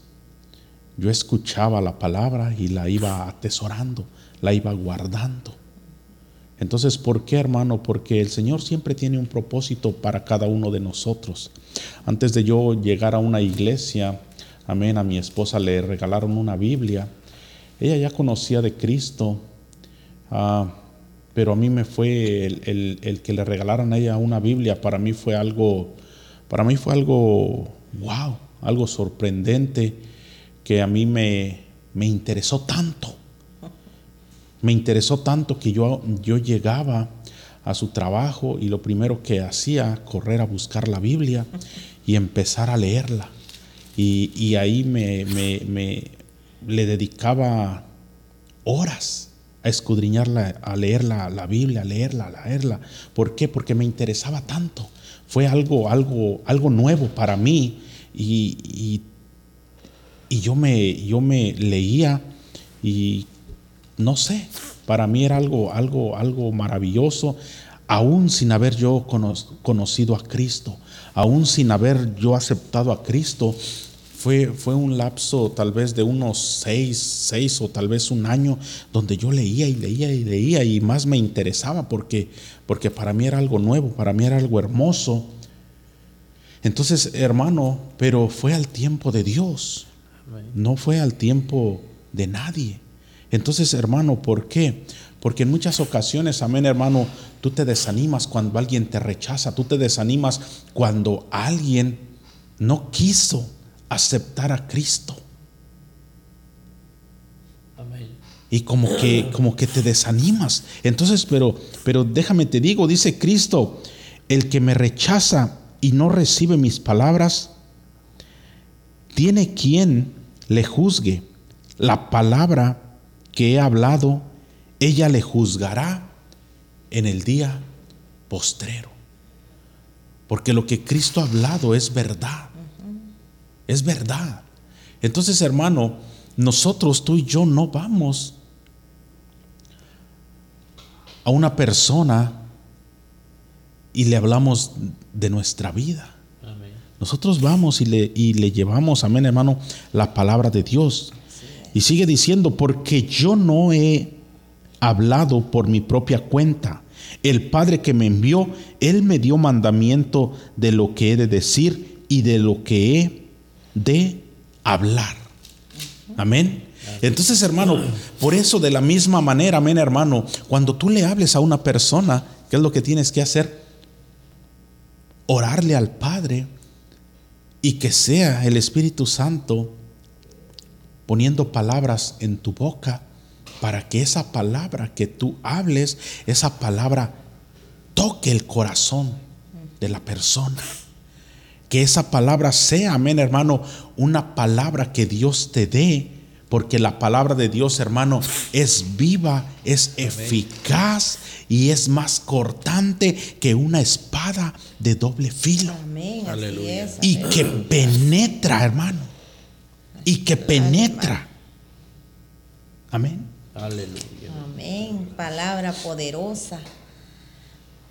Yo escuchaba la palabra y la iba atesorando, la iba guardando. Entonces, ¿por qué, hermano? Porque el Señor siempre tiene un propósito para cada uno de nosotros. Antes de yo llegar a una iglesia, amén, a mi esposa le regalaron una Biblia. Ella ya conocía de Cristo, ah, pero a mí me fue el, que le regalaran a ella una Biblia, para mí fue algo, para mí fue algo, wow, algo sorprendente que a mí me, me interesó tanto me interesó tanto que yo, yo llegaba a su trabajo y lo primero que hacía, correr a buscar la Biblia y empezar a leerla. Y, ahí me- me- le dedicaba horas escudriñarla, a leer la, Biblia, a leerla, a leerla. ¿Por qué? Porque me interesaba tanto. Fue algo, algo, algo nuevo para mí y, y yo me, yo me leía y no sé, para mí era algo, algo, algo maravilloso, aún sin haber yo cono- conocido a Cristo, aún sin haber yo aceptado a Cristo. Fue, fue un lapso tal vez de unos seis, seis o tal vez un año donde yo leía y leía y leía y más me interesaba porque, porque para mí era algo nuevo, para mí era algo hermoso. Entonces, hermano, pero fue al tiempo de Dios, no fue al tiempo de nadie. Entonces, hermano, ¿por qué? Porque en muchas ocasiones, amén, hermano, tú te desanimas cuando alguien te rechaza, tú te desanimas cuando alguien no quiso aceptar a Cristo. Amén. y como que como que te desanimas. Entonces, pero pero déjame te digo, dice Cristo, el que me rechaza y no recibe mis palabras tiene quien le juzgue. La palabra que he hablado, ella le juzgará en el día postrero. Porque lo que Cristo ha hablado es verdad. Es verdad. Entonces, hermano, nosotros, tú y yo, no vamos a una persona y le hablamos de nuestra vida. Amén. Nosotros vamos y le, y le llevamos, amén hermano, la palabra de Dios. Y sigue diciendo, porque yo no he hablado por mi propia cuenta. El Padre que me envió, Él me dio mandamiento de lo que he de decir y de lo que he de hablar. Amén. Entonces, hermano, por eso de la misma manera, amén, hermano, cuando tú le hables a una persona, ¿qué es lo que tienes que hacer? Orarle al Padre y que sea el Espíritu Santo poniendo palabras en tu boca para que esa palabra que tú hables, esa palabra toque el corazón de la persona. Que esa palabra sea, amén hermano, una palabra que Dios te dé, porque la palabra de Dios, hermano, es viva, es eficaz y es más cortante que una espada de doble filo Amén. Aleluya. es, y amén. que penetra, hermano. Y que penetra. Amén. Aleluya. Amén. Palabra poderosa.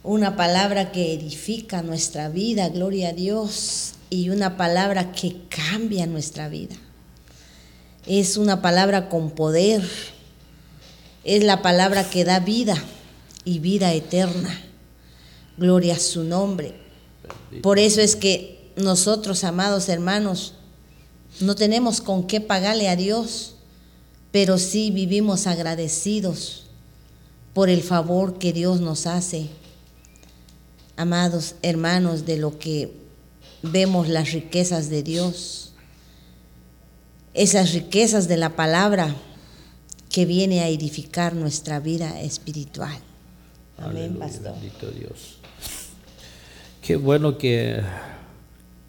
Una palabra que edifica nuestra vida, gloria a Dios. Y una palabra que cambia nuestra vida. Es una palabra con poder. Es la palabra que da vida y vida eterna. Gloria a su nombre. Por eso es que nosotros, amados hermanos, no tenemos con qué pagarle a Dios, pero sí vivimos agradecidos por el favor que Dios nos hace. Amados hermanos, de lo que vemos las riquezas de Dios, esas riquezas de la palabra que viene a edificar nuestra vida espiritual. Amén, Aleluya, pastor. Bendito Dios. Qué bueno que,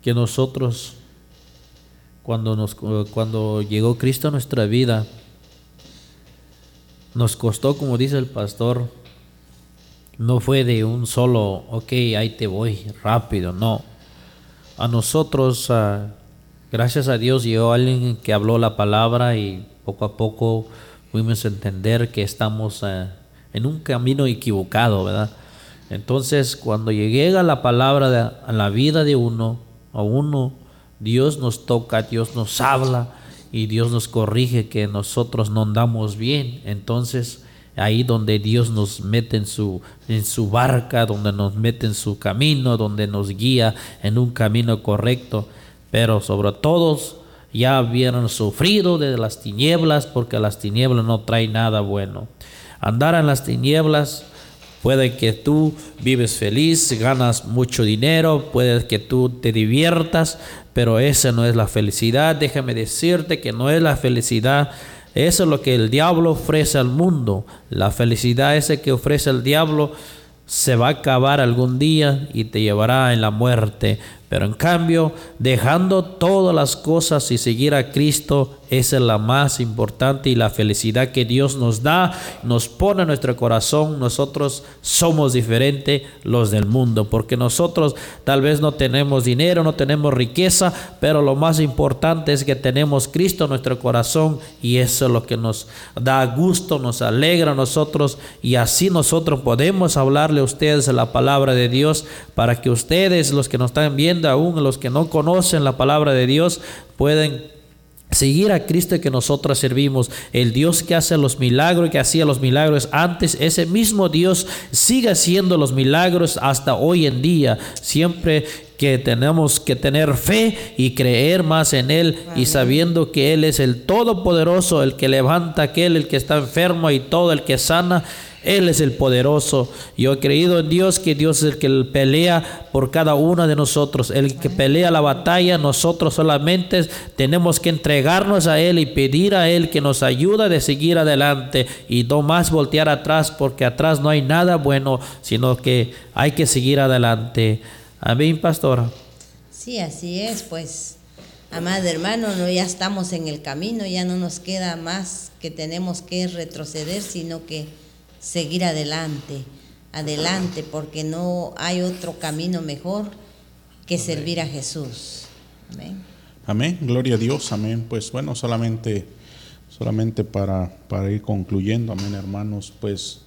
que nosotros, cuando, nos, cuando llegó Cristo a nuestra vida, nos costó, como dice el pastor, no fue de un solo, ok, ahí te voy, rápido, no. A nosotros, ah, gracias a Dios, llegó alguien que habló la palabra y poco a poco fuimos a entender que estamos ah, en un camino equivocado, ¿verdad? Entonces, cuando llega la palabra a la vida de uno, a uno, Dios nos toca, Dios nos habla y Dios nos corrige que nosotros no andamos bien. Entonces, ahí donde Dios nos mete en su, en su barca, donde nos mete en su camino, donde nos guía en un camino correcto. Pero sobre todos ya habían sufrido de las tinieblas, porque las tinieblas no traen nada bueno. Andar en las tinieblas Puede que tú vives feliz, ganas mucho dinero, puede que tú te diviertas, pero esa no es la felicidad. Déjame decirte que no es la felicidad. Eso es lo que el diablo ofrece al mundo. La felicidad esa que ofrece el diablo se va a acabar algún día y te llevará en la muerte. Pero en cambio, dejando todas las cosas y seguir a Cristo, esa es la más importante y la felicidad que Dios nos da, nos pone en nuestro corazón. Nosotros somos diferentes los del mundo, porque nosotros tal vez no tenemos dinero, no tenemos riqueza, pero lo más importante es que tenemos Cristo en nuestro corazón y eso es lo que nos da gusto, nos alegra a nosotros y así nosotros podemos hablarle a ustedes la palabra de Dios para que ustedes, los que nos están viendo, aún los que no conocen la palabra de Dios, pueden Seguir a Cristo que nosotros servimos, el Dios que hace los milagros, que hacía los milagros antes, ese mismo Dios sigue haciendo los milagros hasta hoy en día. Siempre que tenemos que tener fe y creer más en Él y sabiendo que Él es el Todopoderoso, el que levanta a aquel, el que está enfermo y todo el que sana. Él es el poderoso. Yo he creído en Dios que Dios es el que pelea por cada uno de nosotros. El que pelea la batalla, nosotros solamente tenemos que entregarnos a Él y pedir a Él que nos ayude de seguir adelante y no más voltear atrás porque atrás no hay nada bueno, sino que hay que seguir adelante. Amén, pastora. Sí, así es, pues, amado hermano, no, ya estamos en el camino, ya no nos queda más que tenemos que retroceder, sino que seguir adelante, adelante, porque no hay otro camino mejor que servir a Jesús. Amén. Amén, gloria a Dios, amén. Pues bueno, solamente, solamente para, para ir concluyendo, amén, hermanos, pues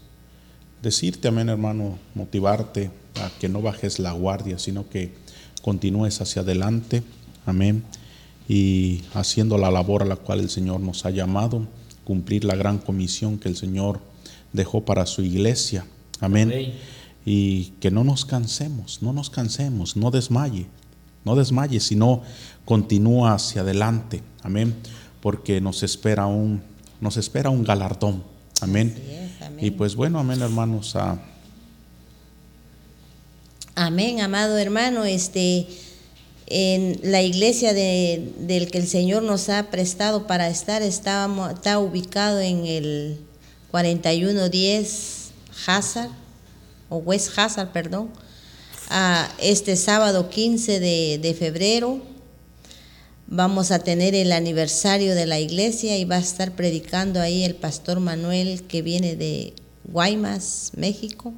decirte, amén, hermano, motivarte a que no bajes la guardia, sino que continúes hacia adelante, amén, y haciendo la labor a la cual el Señor nos ha llamado, cumplir la gran comisión que el Señor dejó para su iglesia, amén. Amén. Y que no nos cansemos, no nos cansemos, no desmaye, no desmaye, sino continúa hacia adelante, amén, porque nos espera un, nos espera un galardón, amén. Así es, amén. Y pues bueno, amén, hermanos, ah, Amén, amado hermano, este en la iglesia de- del que el Señor nos ha prestado para estar estábamos- está ubicado en el 4110 Hazard o West Hazard, perdón. Ah, este sábado 15 de, febrero vamos a tener el aniversario de la iglesia y va a estar predicando ahí el pastor Manuel que viene de Guaymas, México.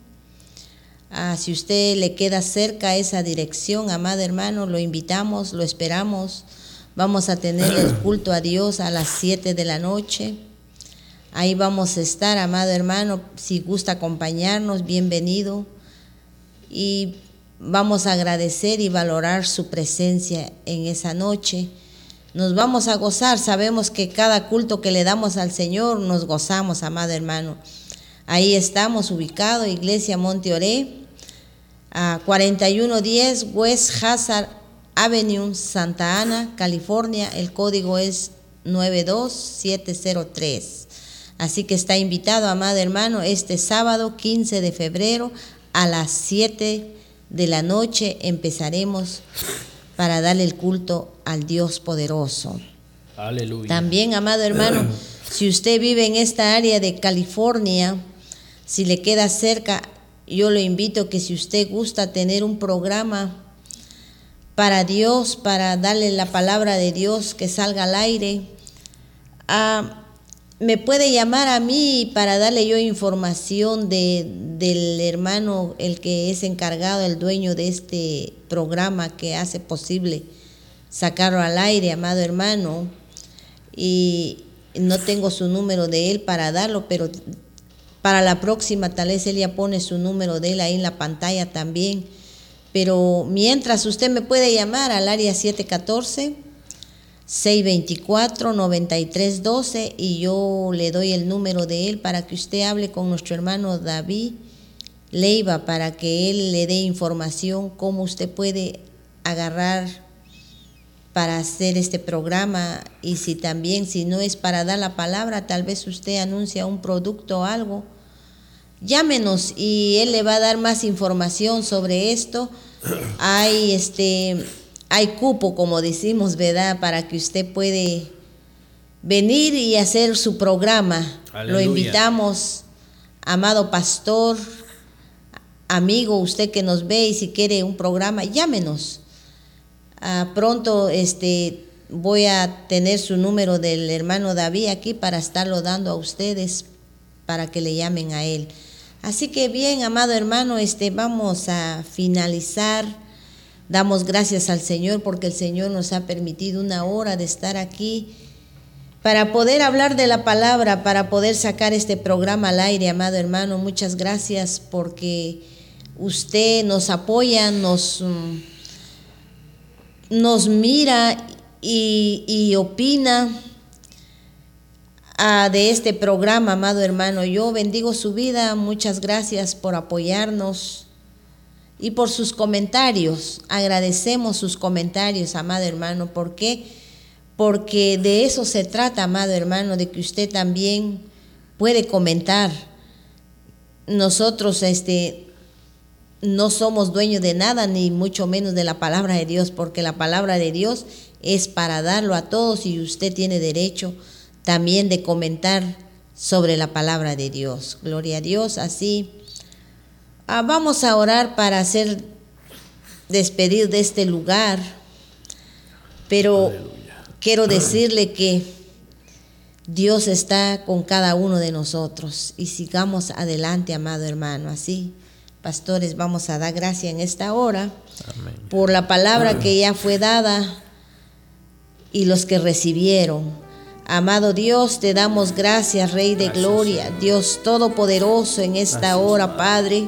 Ah, si usted le queda cerca esa dirección, amado hermano, lo invitamos, lo esperamos. Vamos a tener el culto a Dios a las 7 de la noche. Ahí vamos a estar, amado hermano. Si gusta acompañarnos, bienvenido. Y vamos a agradecer y valorar su presencia en esa noche. Nos vamos a gozar. Sabemos que cada culto que le damos al Señor nos gozamos, amado hermano. Ahí estamos ubicados, Iglesia Monte Oré, a 4110 West Hazard Avenue, Santa Ana, California. El código es 92703. Así que está invitado, amado hermano, este sábado 15 de febrero a las 7 de la noche empezaremos para darle el culto al Dios poderoso. Aleluya. También, amado hermano, si usted vive en esta área de California, si le queda cerca, yo lo invito que si usted gusta tener un programa para Dios, para darle la palabra de Dios que salga al aire, ah, me puede llamar a mí para darle yo información de, del hermano, el que es encargado, el dueño de este programa que hace posible sacarlo al aire, amado hermano. Y no tengo su número de él para darlo, pero para la próxima tal vez él ya pone su número de él ahí en la pantalla también. Pero mientras usted me puede llamar al área 714. 624-9312 y yo le doy el número de él para que usted hable con nuestro hermano David Leiva para que él le dé información cómo usted puede agarrar para hacer este programa y si también si no es para dar la palabra tal vez usted anuncia un producto o algo. Llámenos y él le va a dar más información sobre esto. Hay este hay cupo, como decimos, ¿verdad? Para que usted puede venir y hacer su programa. Aleluya. Lo invitamos, amado pastor, amigo, usted que nos ve y si quiere un programa, llámenos. Ah, pronto este, voy a tener su número del hermano David aquí para estarlo dando a ustedes para que le llamen a él. Así que bien, amado hermano, este, vamos a finalizar. Damos gracias al Señor porque el Señor nos ha permitido una hora de estar aquí para poder hablar de la palabra, para poder sacar este programa al aire, amado hermano. Muchas gracias porque usted nos apoya, nos, mm, nos mira y, y opina ah, de este programa, amado hermano. Yo bendigo su vida. Muchas gracias por apoyarnos y por sus comentarios. Agradecemos sus comentarios, amado hermano. ¿Por qué? Porque de eso se trata, amado hermano, de que usted también puede comentar. Nosotros este, no somos dueños de nada, ni mucho menos de la palabra de Dios, porque la palabra de Dios es para darlo a todos y usted tiene derecho también de comentar sobre la palabra de Dios. Gloria a Dios, así. Ah, vamos a orar para ser despedir de este lugar, pero quiero decirle que Dios está con cada uno de nosotros. Y sigamos adelante, amado hermano. Así, pastores, vamos a dar gracia en esta hora Amén. por la palabra que ya fue dada y los que recibieron. Amado Dios, te damos gracias, Rey de Gracias, Gloria, Dios Todopoderoso en esta Gracias, hora, Padre,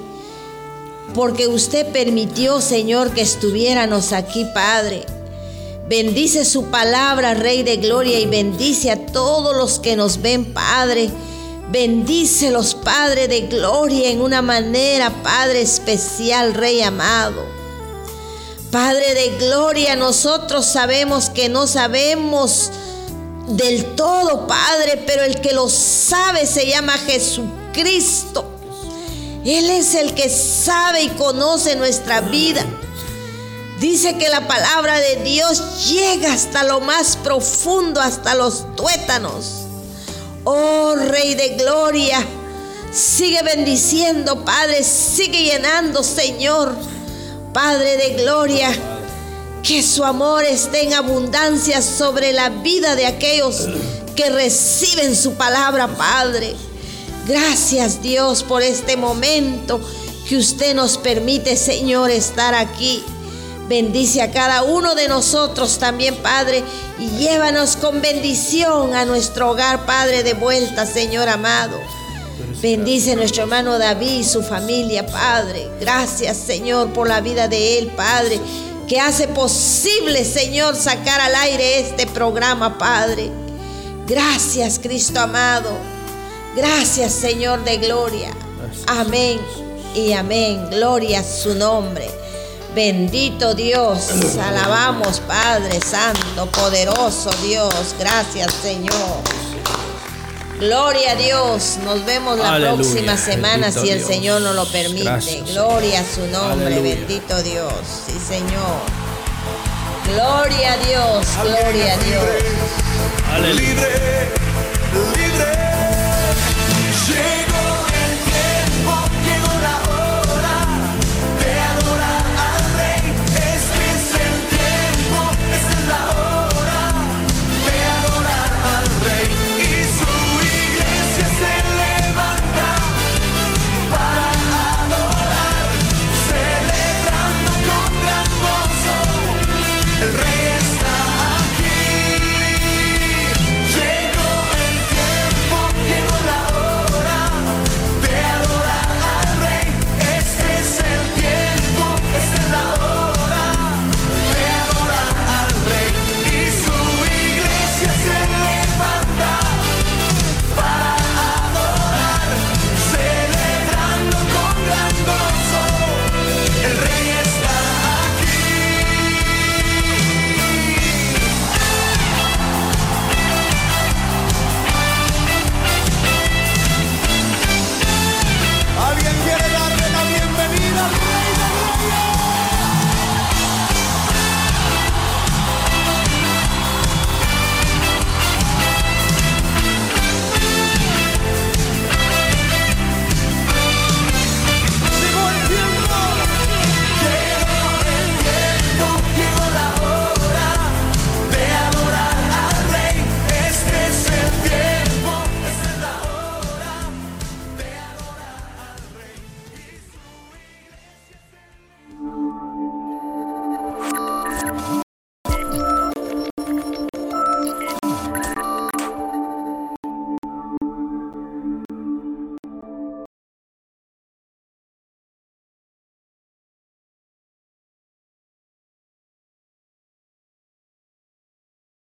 porque usted permitió, Señor, que estuviéramos aquí, Padre. Bendice su palabra, Rey de Gloria, y bendice a todos los que nos ven, Padre. Bendícelos, Padre de Gloria, en una manera, Padre especial, Rey amado. Padre de Gloria, nosotros sabemos que no sabemos del todo, Padre, pero el que lo sabe se llama Jesucristo. Él es el que sabe y conoce nuestra vida. Dice que la palabra de Dios llega hasta lo más profundo, hasta los tuétanos. Oh Rey de Gloria, sigue bendiciendo, Padre, sigue llenando, Señor. Padre de Gloria, que su amor esté en abundancia sobre la vida de aquellos que reciben su palabra, Padre. Gracias Dios por este momento que usted nos permite, Señor, estar aquí. Bendice a cada uno de nosotros también, Padre, y llévanos con bendición a nuestro hogar, Padre, de vuelta, Señor amado. Bendice a nuestro hermano David y su familia, Padre. Gracias, Señor, por la vida de él, Padre, que hace posible, Señor, sacar al aire este programa, Padre. Gracias, Cristo amado. Gracias, Señor de gloria. Amén y amén. Gloria a su nombre. Bendito Dios. Alabamos, Padre Santo, poderoso Dios. Gracias, Señor. Gloria a Dios. Nos vemos la Aleluya. próxima semana Bendito si el Dios. Señor nos lo permite. Gracias, Gloria a su nombre. Aleluya. Bendito Dios. Sí, Señor. Gloria a Dios. Gloria a Dios. Libre.